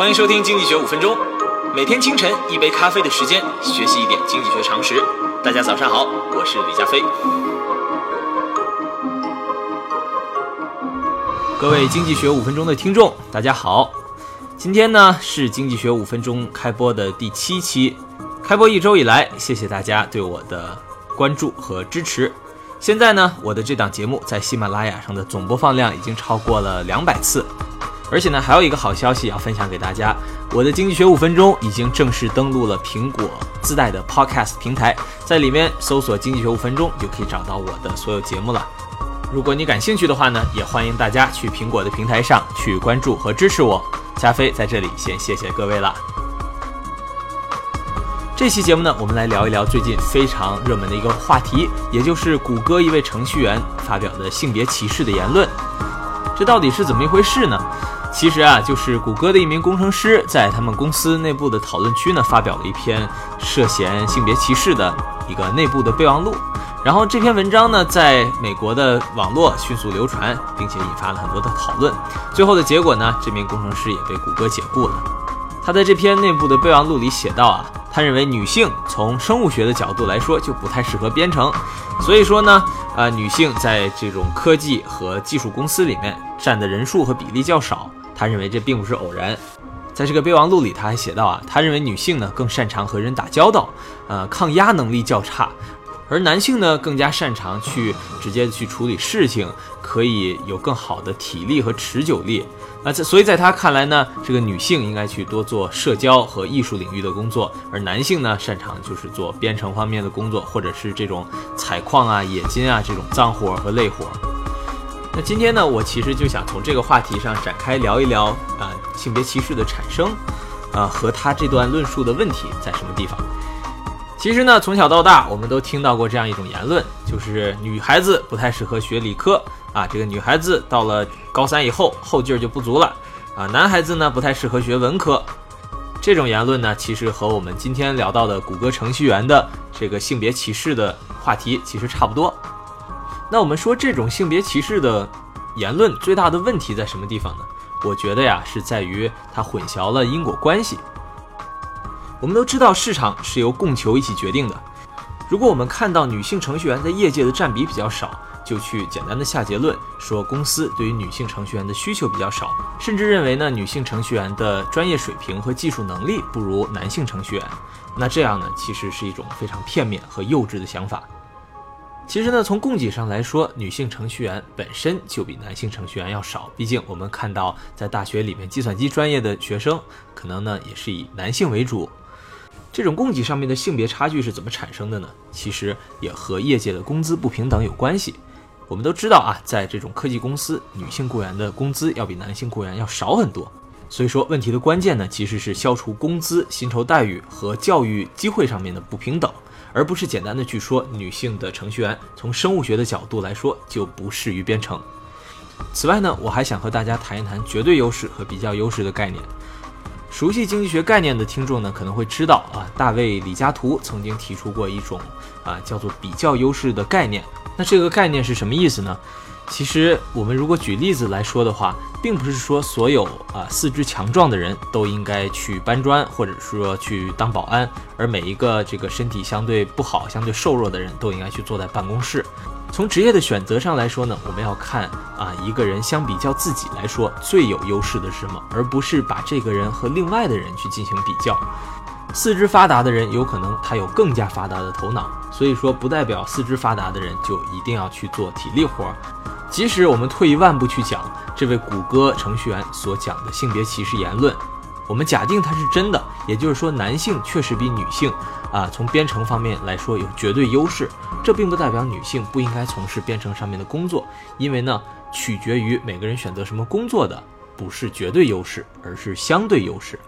欢迎收听《经济学五分钟》，每天清晨一杯咖啡的时间，学习一点经济学常识。大家早上好，我是李佳飞。各位《经济学五分钟》的听众，大家好。今天呢是《经济学五分钟》开播的第七期，开播一周以来，谢谢大家对我的关注和支持。现在呢，我的这档节目在喜马拉雅上的总播放量已经超过了两百次。而且呢，还有一个好消息要分享给大家，我的经济学五分钟已经正式登录了苹果自带的 Podcast 平台，在里面搜索“经济学五分钟”就可以找到我的所有节目了。如果你感兴趣的话呢，也欢迎大家去苹果的平台上去关注和支持我。加菲在这里先谢谢各位了。这期节目呢，我们来聊一聊最近非常热门的一个话题，也就是谷歌一位程序员发表的性别歧视的言论。这到底是怎么一回事呢？其实啊，就是谷歌的一名工程师在他们公司内部的讨论区呢，发表了一篇涉嫌性别歧视的一个内部的备忘录。然后这篇文章呢，在美国的网络迅速流传，并且引发了很多的讨论。最后的结果呢，这名工程师也被谷歌解雇了。他在这篇内部的备忘录里写道啊，他认为女性从生物学的角度来说就不太适合编程，所以说呢，啊，女性在这种科技和技术公司里面占的人数和比例较少。他认为这并不是偶然，在这个备忘录里，他还写到啊，他认为女性呢更擅长和人打交道，呃，抗压能力较差，而男性呢更加擅长去直接去处理事情，可以有更好的体力和持久力。那在所以在他看来呢，这个女性应该去多做社交和艺术领域的工作，而男性呢擅长就是做编程方面的工作，或者是这种采矿啊、冶金啊这种脏活和累活。那今天呢，我其实就想从这个话题上展开聊一聊啊，性别歧视的产生，啊和他这段论述的问题在什么地方？其实呢，从小到大，我们都听到过这样一种言论，就是女孩子不太适合学理科啊，这个女孩子到了高三以后后劲儿就不足了啊，男孩子呢不太适合学文科。这种言论呢，其实和我们今天聊到的谷歌程序员的这个性别歧视的话题其实差不多。那我们说这种性别歧视的言论最大的问题在什么地方呢？我觉得呀，是在于它混淆了因果关系。我们都知道市场是由供求一起决定的。如果我们看到女性程序员在业界的占比比较少，就去简单的下结论说公司对于女性程序员的需求比较少，甚至认为呢女性程序员的专业水平和技术能力不如男性程序员，那这样呢其实是一种非常片面和幼稚的想法。其实呢，从供给上来说，女性程序员本身就比男性程序员要少。毕竟我们看到，在大学里面，计算机专业的学生可能呢也是以男性为主。这种供给上面的性别差距是怎么产生的呢？其实也和业界的工资不平等有关系。我们都知道啊，在这种科技公司，女性雇员的工资要比男性雇员要少很多。所以说，问题的关键呢，其实是消除工资、薪酬待遇和教育机会上面的不平等。而不是简单的去说女性的程序员从生物学的角度来说就不适于编程。此外呢，我还想和大家谈一谈绝对优势和比较优势的概念。熟悉经济学概念的听众呢，可能会知道啊，大卫李嘉图曾经提出过一种啊叫做比较优势的概念。那这个概念是什么意思呢？其实我们如果举例子来说的话，并不是说所有啊四肢强壮的人都应该去搬砖，或者说去当保安，而每一个这个身体相对不好、相对瘦弱的人都应该去坐在办公室。从职业的选择上来说呢，我们要看啊一个人相比较自己来说最有优势的是什么，而不是把这个人和另外的人去进行比较。四肢发达的人有可能他有更加发达的头脑，所以说不代表四肢发达的人就一定要去做体力活。即使我们退一万步去讲这位谷歌程序员所讲的性别歧视言论，我们假定它是真的，也就是说男性确实比女性啊从编程方面来说有绝对优势，这并不代表女性不应该从事编程上面的工作，因为呢取决于每个人选择什么工作的不是绝对优势，而是相对优势。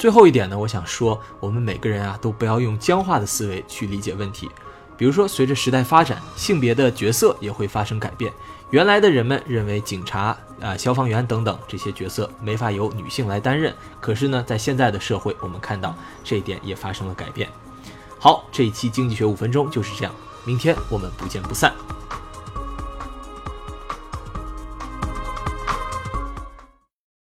最后一点呢，我想说我们每个人啊都不要用僵化的思维去理解问题。比如说，随着时代发展，性别的角色也会发生改变。原来的人们认为警察、啊消防员等等这些角色没法由女性来担任，可是呢，在现在的社会，我们看到这一点也发生了改变。好，这一期经济学五分钟就是这样，明天我们不见不散。